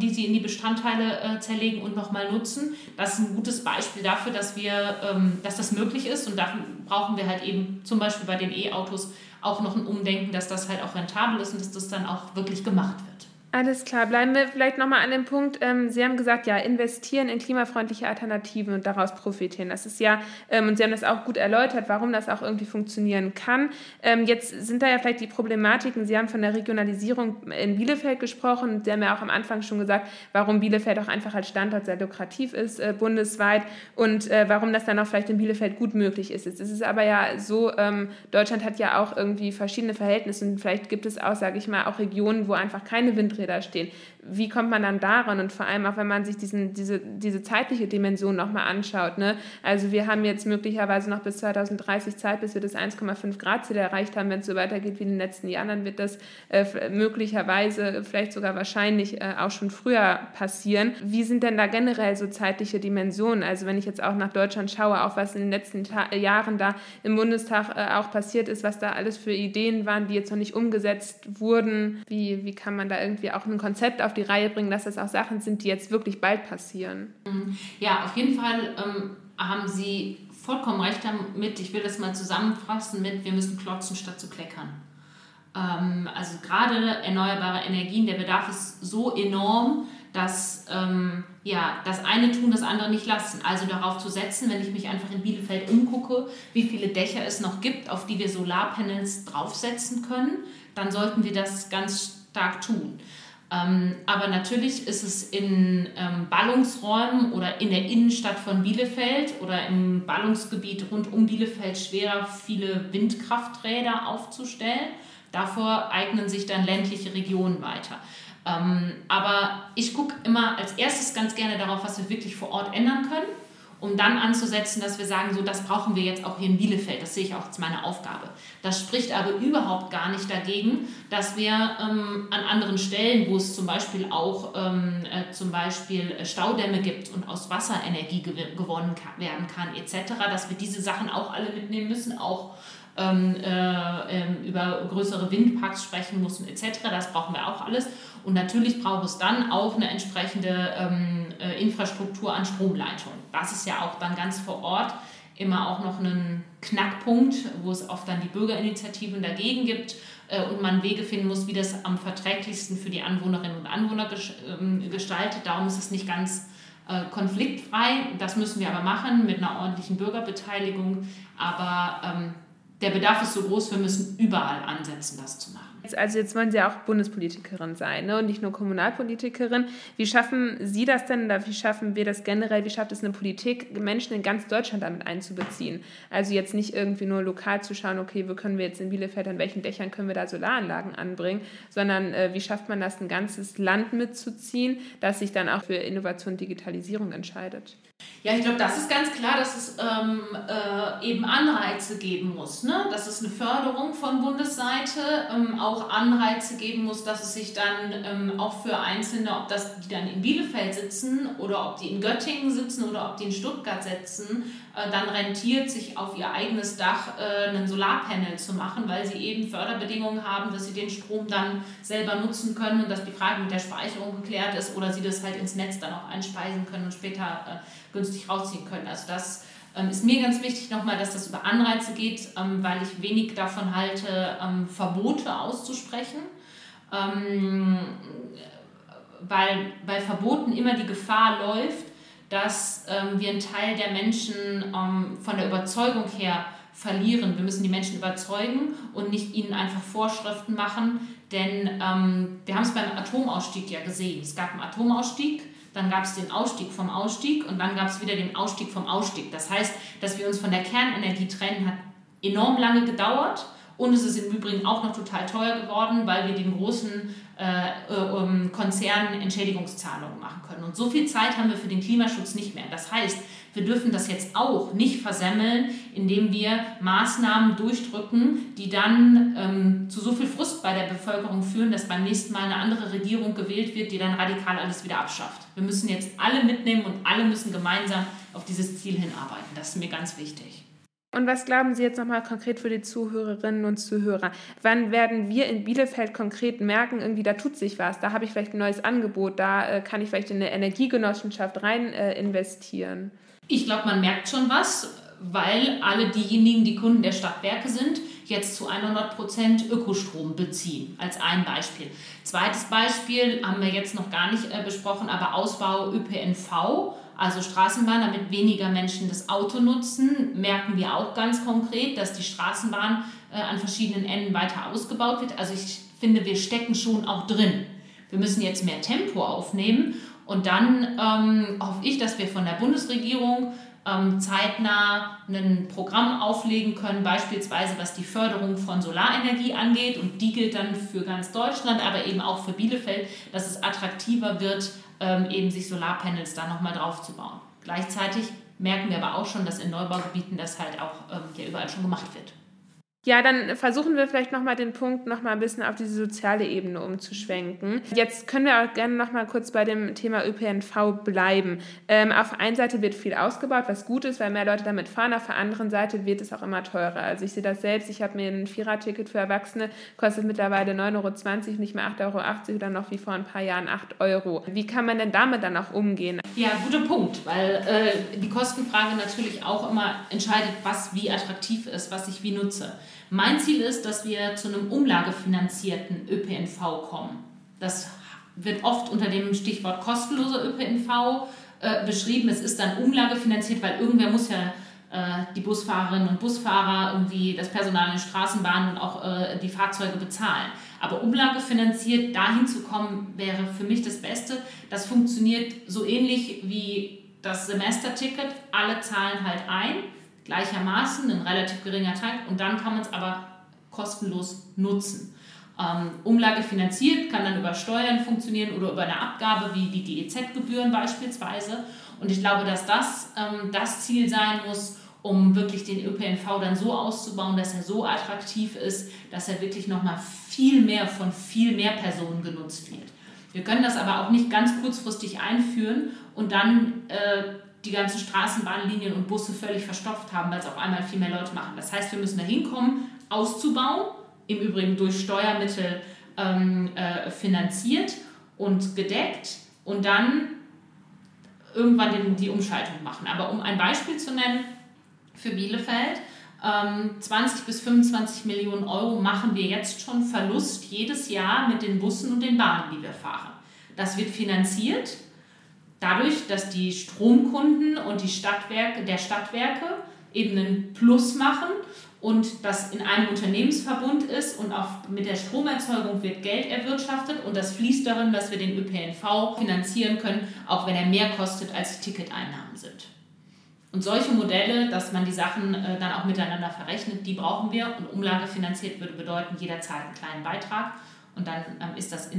die sie in die Bestandteile äh, zerlegen und nochmal nutzen. Das ist ein gutes Beispiel dafür, dass, wir, ähm, dass das möglich ist und dafür brauchen wir halt eben zum Beispiel bei den E-Autos auch noch ein Umdenken, dass das halt auch rentabel ist und dass das dann auch wirklich gemacht wird. Alles klar, bleiben wir vielleicht nochmal an dem Punkt. Ähm, Sie haben gesagt, ja, investieren in klimafreundliche Alternativen und daraus profitieren. Das ist ja, ähm, und Sie haben das auch gut erläutert, warum das auch irgendwie funktionieren kann. Ähm, jetzt sind da ja vielleicht die Problematiken. Sie haben von der Regionalisierung in Bielefeld gesprochen. Sie haben ja auch am Anfang schon gesagt, warum Bielefeld auch einfach als Standort sehr lukrativ ist äh, bundesweit und äh, warum das dann auch vielleicht in Bielefeld gut möglich ist. Es ist aber ja so, ähm, Deutschland hat ja auch irgendwie verschiedene Verhältnisse und vielleicht gibt es auch, sage ich mal, auch Regionen, wo einfach keine Windräder da stehen. Wie kommt man dann daran? Und vor allem auch, wenn man sich diesen, diese, diese zeitliche Dimension nochmal anschaut. Ne? Also wir haben jetzt möglicherweise noch bis 2030 Zeit, bis wir das 1,5 Grad Ziel erreicht haben. Wenn es so weitergeht wie in den letzten Jahren, dann wird das äh, möglicherweise, vielleicht sogar wahrscheinlich äh, auch schon früher passieren. Wie sind denn da generell so zeitliche Dimensionen? Also wenn ich jetzt auch nach Deutschland schaue, auch was in den letzten Ta Jahren da im Bundestag äh, auch passiert ist, was da alles für Ideen waren, die jetzt noch nicht umgesetzt wurden. Wie, wie kann man da irgendwie auch ein Konzept auf die Reihe bringen, dass das auch Sachen sind, die jetzt wirklich bald passieren. Mhm. Ja, auf jeden Fall ähm, haben Sie vollkommen recht damit. Ich will das mal zusammenfassen mit, wir müssen klotzen statt zu kleckern. Ähm, also gerade erneuerbare Energien, der Bedarf ist so enorm, dass ähm, ja, das eine tun, das andere nicht lassen. Also darauf zu setzen, wenn ich mich einfach in Bielefeld umgucke, wie viele Dächer es noch gibt, auf die wir Solarpanels draufsetzen können, dann sollten wir das ganz stark tun. Ähm, aber natürlich ist es in ähm, Ballungsräumen oder in der Innenstadt von Bielefeld oder im Ballungsgebiet rund um Bielefeld schwerer, viele Windkrafträder aufzustellen. Davor eignen sich dann ländliche Regionen weiter. Ähm, aber ich gucke immer als erstes ganz gerne darauf, was wir wirklich vor Ort ändern können um dann anzusetzen, dass wir sagen, so das brauchen wir jetzt auch hier in Bielefeld. Das sehe ich auch als meine Aufgabe. Das spricht aber überhaupt gar nicht dagegen, dass wir ähm, an anderen Stellen, wo es zum Beispiel auch ähm, äh, zum Beispiel Staudämme gibt und aus Wasser Energie gew gewonnen kann, werden kann etc., dass wir diese Sachen auch alle mitnehmen müssen, auch ähm, äh, ähm, über größere Windparks sprechen müssen etc. Das brauchen wir auch alles. Und natürlich braucht es dann auch eine entsprechende ähm, äh, Infrastruktur an Stromleitungen. Das ist ja auch dann ganz vor Ort immer auch noch ein Knackpunkt, wo es oft dann die Bürgerinitiativen dagegen gibt äh, und man Wege finden muss, wie das am verträglichsten für die Anwohnerinnen und Anwohner ähm, gestaltet. Darum ist es nicht ganz äh, konfliktfrei. Das müssen wir aber machen mit einer ordentlichen Bürgerbeteiligung. Aber ähm, der Bedarf ist so groß, wir müssen überall ansetzen, das zu machen. Also jetzt wollen Sie auch Bundespolitikerin sein ne? und nicht nur Kommunalpolitikerin. Wie schaffen Sie das denn oder wie schaffen wir das generell? Wie schafft es eine Politik, Menschen in ganz Deutschland damit einzubeziehen? Also jetzt nicht irgendwie nur lokal zu schauen, okay, wo können wir jetzt in Bielefeld, an welchen Dächern können wir da Solaranlagen anbringen, sondern äh, wie schafft man das, ein ganzes Land mitzuziehen, das sich dann auch für Innovation und Digitalisierung entscheidet? Ja, ich glaube, das ist ganz klar, dass es ähm, äh, eben Anreize geben muss. Ne? Dass es eine Förderung von Bundesseite ähm, auch Anreize geben muss, dass es sich dann ähm, auch für Einzelne, ob das die dann in Bielefeld sitzen oder ob die in Göttingen sitzen oder ob die in Stuttgart sitzen, dann rentiert, sich auf ihr eigenes Dach äh, einen Solarpanel zu machen, weil sie eben Förderbedingungen haben, dass sie den Strom dann selber nutzen können und dass die Frage mit der Speicherung geklärt ist oder sie das halt ins Netz dann auch einspeisen können und später äh, günstig rausziehen können. Also das ähm, ist mir ganz wichtig nochmal, dass das über Anreize geht, ähm, weil ich wenig davon halte, ähm, Verbote auszusprechen. Ähm, weil bei Verboten immer die Gefahr läuft, dass ähm, wir einen Teil der Menschen ähm, von der Überzeugung her verlieren. Wir müssen die Menschen überzeugen und nicht ihnen einfach Vorschriften machen, denn ähm, wir haben es beim Atomausstieg ja gesehen. Es gab einen Atomausstieg, dann gab es den Ausstieg vom Ausstieg und dann gab es wieder den Ausstieg vom Ausstieg. Das heißt, dass wir uns von der Kernenergie trennen, hat enorm lange gedauert und es ist im Übrigen auch noch total teuer geworden, weil wir den großen äh, äh, um Konzernen Entschädigungszahlungen machen können. Und so viel Zeit haben wir für den Klimaschutz nicht mehr. Das heißt, wir dürfen das jetzt auch nicht versemmeln, indem wir Maßnahmen durchdrücken, die dann ähm, zu so viel Frust bei der Bevölkerung führen, dass beim nächsten Mal eine andere Regierung gewählt wird, die dann radikal alles wieder abschafft. Wir müssen jetzt alle mitnehmen und alle müssen gemeinsam auf dieses Ziel hinarbeiten. Das ist mir ganz wichtig. Und was glauben Sie jetzt nochmal konkret für die Zuhörerinnen und Zuhörer? Wann werden wir in Bielefeld konkret merken, irgendwie da tut sich was, da habe ich vielleicht ein neues Angebot, da äh, kann ich vielleicht in eine Energiegenossenschaft rein äh, investieren? Ich glaube, man merkt schon was, weil alle diejenigen, die Kunden der Stadtwerke sind, jetzt zu 100% Ökostrom beziehen, als ein Beispiel. Zweites Beispiel haben wir jetzt noch gar nicht äh, besprochen, aber Ausbau ÖPNV also Straßenbahn, damit weniger Menschen das Auto nutzen, merken wir auch ganz konkret, dass die Straßenbahn äh, an verschiedenen Enden weiter ausgebaut wird. Also ich finde, wir stecken schon auch drin. Wir müssen jetzt mehr Tempo aufnehmen und dann ähm, hoffe ich, dass wir von der Bundesregierung ähm, zeitnah ein Programm auflegen können, beispielsweise was die Förderung von Solarenergie angeht. Und die gilt dann für ganz Deutschland, aber eben auch für Bielefeld, dass es attraktiver wird, ähm, eben sich Solarpanels da nochmal drauf zu bauen. Gleichzeitig merken wir aber auch schon, dass in Neubaugebieten das halt auch ähm, ja überall schon gemacht wird. Ja, dann versuchen wir vielleicht nochmal den Punkt nochmal ein bisschen auf diese soziale Ebene umzuschwenken. Jetzt können wir auch gerne nochmal kurz bei dem Thema ÖPNV bleiben. Ähm, auf der einen Seite wird viel ausgebaut, was gut ist, weil mehr Leute damit fahren. Auf der anderen Seite wird es auch immer teurer. Also ich sehe das selbst. Ich habe mir ein Viererticket für Erwachsene, kostet mittlerweile 9,20 Euro, nicht mehr 8,80 Euro oder noch wie vor ein paar Jahren 8 Euro. Wie kann man denn damit dann auch umgehen? Ja, guter Punkt, weil äh, die Kostenfrage natürlich auch immer entscheidet, was wie attraktiv ist, was ich wie nutze. Mein Ziel ist, dass wir zu einem umlagefinanzierten ÖPNV kommen. Das wird oft unter dem Stichwort kostenloser ÖPNV äh, beschrieben. Es ist dann umlagefinanziert, weil irgendwer muss ja äh, die Busfahrerinnen und Busfahrer, irgendwie das Personal in den Straßenbahnen und auch äh, die Fahrzeuge bezahlen. Aber umlagefinanziert dahin zu kommen, wäre für mich das Beste. Das funktioniert so ähnlich wie das Semesterticket. Alle zahlen halt ein, gleichermaßen, ein relativ geringer Teil, und dann kann man es aber kostenlos nutzen. Ähm, Umlage finanziert kann dann über Steuern funktionieren oder über eine Abgabe wie die GEZ-Gebühren beispielsweise. Und ich glaube, dass das ähm, das Ziel sein muss, um wirklich den ÖPNV dann so auszubauen, dass er so attraktiv ist, dass er wirklich nochmal viel mehr von viel mehr Personen genutzt wird. Wir können das aber auch nicht ganz kurzfristig einführen und dann äh, die ganzen Straßenbahnlinien und Busse völlig verstopft haben, weil es auf einmal viel mehr Leute machen. Das heißt, wir müssen da hinkommen, auszubauen, im Übrigen durch Steuermittel ähm, äh, finanziert und gedeckt und dann irgendwann den, die Umschaltung machen. Aber um ein Beispiel zu nennen, für Bielefeld. 20 ähm, bis 25 Millionen Euro machen wir jetzt schon Verlust jedes Jahr mit den Bussen und den Bahnen, die wir fahren. Das wird finanziert dadurch, dass die Stromkunden und die Stadtwerke, der Stadtwerke eben einen Plus machen und das in einem Unternehmensverbund ist und auch mit der Stromerzeugung wird Geld erwirtschaftet und das fließt darin, dass wir den ÖPNV finanzieren können, auch wenn er mehr kostet als die Ticketeinnahmen sind. Und solche Modelle, dass man die Sachen äh, dann auch miteinander verrechnet, die brauchen wir. Und Umlage finanziert würde bedeuten, jeder zahlt einen kleinen Beitrag. Und dann ähm, ist das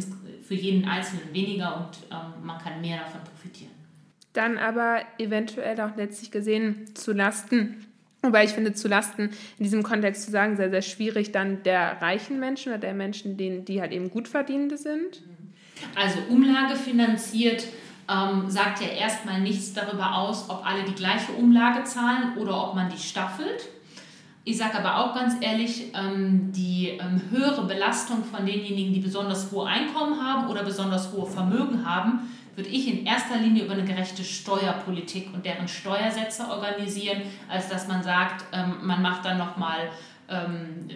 für jeden Einzelnen weniger und ähm, man kann mehr davon profitieren. Dann aber eventuell auch letztlich gesehen zu Lasten Wobei ich finde, zu Lasten in diesem Kontext zu sagen, sehr, sehr schwierig dann der reichen Menschen oder der Menschen, denen, die halt eben gut verdienende sind. Also Umlage finanziert ähm, sagt ja erstmal nichts darüber aus, ob alle die gleiche Umlage zahlen oder ob man die staffelt. Ich sage aber auch ganz ehrlich, ähm, die ähm, höhere Belastung von denjenigen, die besonders hohe Einkommen haben oder besonders hohe Vermögen haben, würde ich in erster Linie über eine gerechte Steuerpolitik und deren Steuersätze organisieren, als dass man sagt, ähm, man macht dann nochmal, ähm,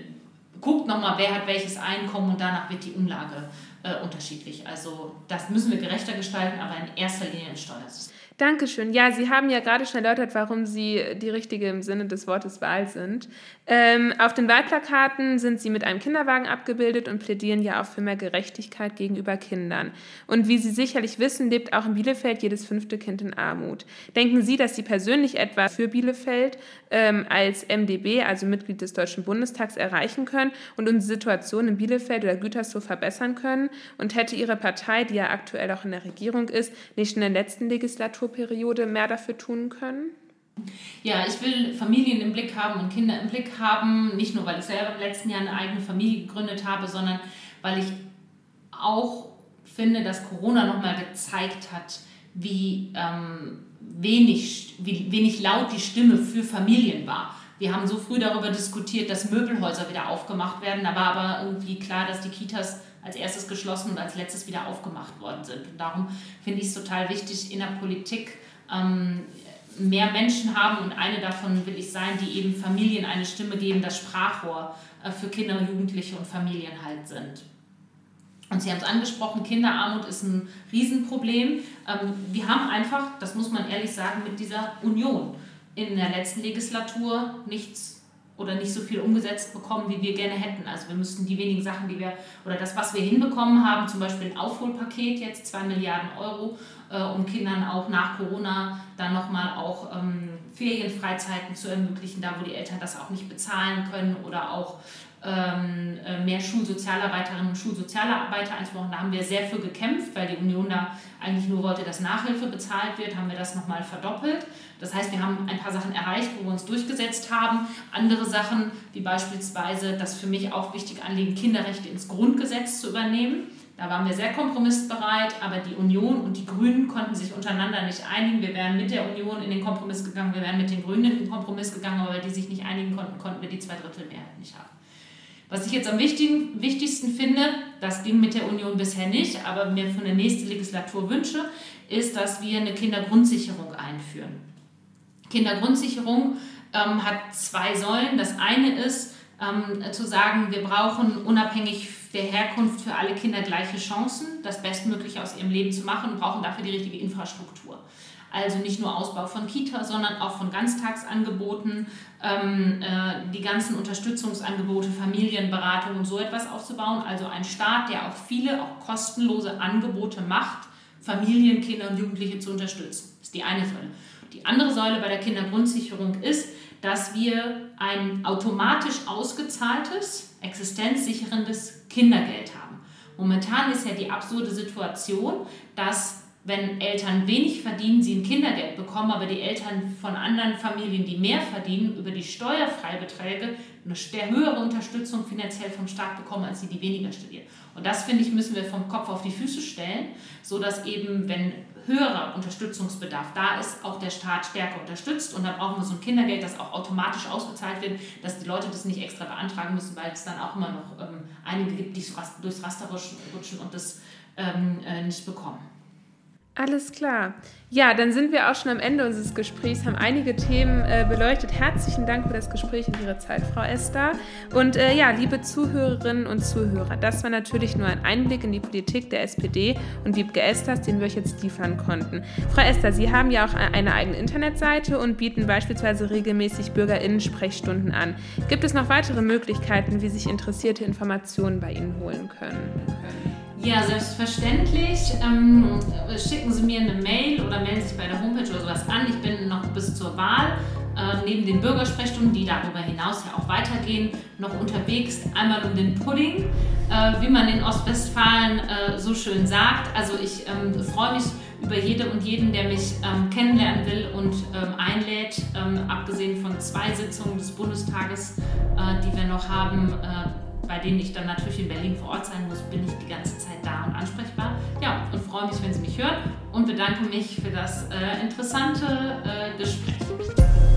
guckt nochmal, wer hat welches Einkommen und danach wird die Umlage äh, unterschiedlich. Also das müssen wir gerechter gestalten, aber in erster Linie im Steuersystem. Dankeschön. Ja, Sie haben ja gerade schon erläutert, warum Sie die Richtige im Sinne des Wortes Wahl sind. Ähm, auf den Wahlplakaten sind Sie mit einem Kinderwagen abgebildet und plädieren ja auch für mehr Gerechtigkeit gegenüber Kindern. Und wie Sie sicherlich wissen, lebt auch in Bielefeld jedes fünfte Kind in Armut. Denken Sie, dass Sie persönlich etwa für Bielefeld ähm, als MdB, also Mitglied des Deutschen Bundestags, erreichen können und unsere Situation in Bielefeld oder Gütersloh verbessern können? Und hätte Ihre Partei, die ja aktuell auch in der Regierung ist, nicht in der letzten Legislatur Legislaturperiode mehr dafür tun können? Ja, ich will Familien im Blick haben und Kinder im Blick haben, nicht nur, weil ich selber im letzten Jahr eine eigene Familie gegründet habe, sondern weil ich auch finde, dass Corona nochmal gezeigt hat, wie, ähm, wenig, wie wenig laut die Stimme für Familien war. Wir haben so früh darüber diskutiert, dass Möbelhäuser wieder aufgemacht werden. Da war aber irgendwie klar, dass die Kitas als erstes geschlossen und als letztes wieder aufgemacht worden sind. Und darum finde ich es total wichtig, in der Politik ähm, mehr Menschen haben und eine davon will ich sein, die eben Familien eine Stimme geben, das Sprachrohr äh, für Kinder, Jugendliche und Familien halt sind. Und Sie haben es angesprochen, Kinderarmut ist ein Riesenproblem. Ähm, wir haben einfach, das muss man ehrlich sagen, mit dieser Union in der letzten Legislatur nichts oder nicht so viel umgesetzt bekommen, wie wir gerne hätten. Also wir müssten die wenigen Sachen, die wir, oder das, was wir hinbekommen haben, zum Beispiel ein Aufholpaket jetzt, 2 Milliarden Euro, äh, um Kindern auch nach Corona dann nochmal auch ähm, Ferienfreizeiten zu ermöglichen, da wo die Eltern das auch nicht bezahlen können oder auch ähm, äh, mehr Schulsozialarbeiterinnen und Schulsozialarbeiter einzubauen. Da haben wir sehr für gekämpft, weil die Union da eigentlich nur wollte, dass Nachhilfe bezahlt wird, haben wir das nochmal verdoppelt. Das heißt, wir haben ein paar Sachen erreicht, wo wir uns durchgesetzt haben. Andere Sachen, wie beispielsweise das für mich auch wichtige Anliegen, Kinderrechte ins Grundgesetz zu übernehmen. Da waren wir sehr kompromissbereit, aber die Union und die Grünen konnten sich untereinander nicht einigen. Wir wären mit der Union in den Kompromiss gegangen, wir wären mit den Grünen in den Kompromiss gegangen, aber weil die sich nicht einigen konnten, konnten wir die Zweidrittelmehrheit nicht haben. Was ich jetzt am wichtigsten finde, das ging mit der Union bisher nicht, aber mir für eine nächste Legislatur wünsche, ist, dass wir eine Kindergrundsicherung einführen. Kindergrundsicherung ähm, hat zwei Säulen. Das eine ist ähm, zu sagen, wir brauchen unabhängig der Herkunft für alle Kinder gleiche Chancen, das Bestmögliche aus ihrem Leben zu machen und brauchen dafür die richtige Infrastruktur. Also nicht nur Ausbau von Kita, sondern auch von Ganztagsangeboten, ähm, äh, die ganzen Unterstützungsangebote, Familienberatung und so etwas aufzubauen. Also ein Staat, der auch viele, auch kostenlose Angebote macht, Familien, Kinder und Jugendliche zu unterstützen. Das ist die eine Säule. Die andere Säule bei der Kindergrundsicherung ist, dass wir ein automatisch ausgezahltes, existenzsicherndes Kindergeld haben. Momentan ist ja die absurde Situation, dass wenn Eltern wenig verdienen, sie ein Kindergeld bekommen, aber die Eltern von anderen Familien, die mehr verdienen, über die Steuerfreibeträge eine höhere Unterstützung finanziell vom Staat bekommen, als die, die weniger studieren. Und das, finde ich, müssen wir vom Kopf auf die Füße stellen, sodass eben, wenn höherer Unterstützungsbedarf da ist, auch der Staat stärker unterstützt. Und da brauchen wir so ein Kindergeld, das auch automatisch ausgezahlt wird, dass die Leute das nicht extra beantragen müssen, weil es dann auch immer noch ähm, einige gibt, die durchs Raster rutschen und das ähm, äh, nicht bekommen. Alles klar. Ja, dann sind wir auch schon am Ende unseres Gesprächs, haben einige Themen äh, beleuchtet. Herzlichen Dank für das Gespräch und Ihre Zeit, Frau Esther. Und äh, ja, liebe Zuhörerinnen und Zuhörer, das war natürlich nur ein Einblick in die Politik der SPD und Wiebke Esthers, den wir euch jetzt liefern konnten. Frau Esther, Sie haben ja auch eine eigene Internetseite und bieten beispielsweise regelmäßig BürgerInnen-Sprechstunden an. Gibt es noch weitere Möglichkeiten, wie sich Interessierte Informationen bei Ihnen holen können? Ja, selbstverständlich. Ähm, schicken Sie mir eine Mail oder melden sich bei der Homepage oder sowas an. Ich bin noch bis zur Wahl äh, neben den Bürgersprechstunden, die darüber hinaus ja auch weitergehen, noch unterwegs. Einmal um den Pudding, äh, wie man in Ostwestfalen äh, so schön sagt. Also ich ähm, freue mich über jede und jeden, der mich ähm, kennenlernen will und ähm, einlädt. Abgesehen von zwei Sitzungen des Bundestages, die wir noch haben bei denen ich dann natürlich in Berlin vor Ort sein muss, bin ich die ganze Zeit da und ansprechbar. Ja, und freue mich, wenn Sie mich hören und bedanke mich für das äh, interessante äh, Gespräch.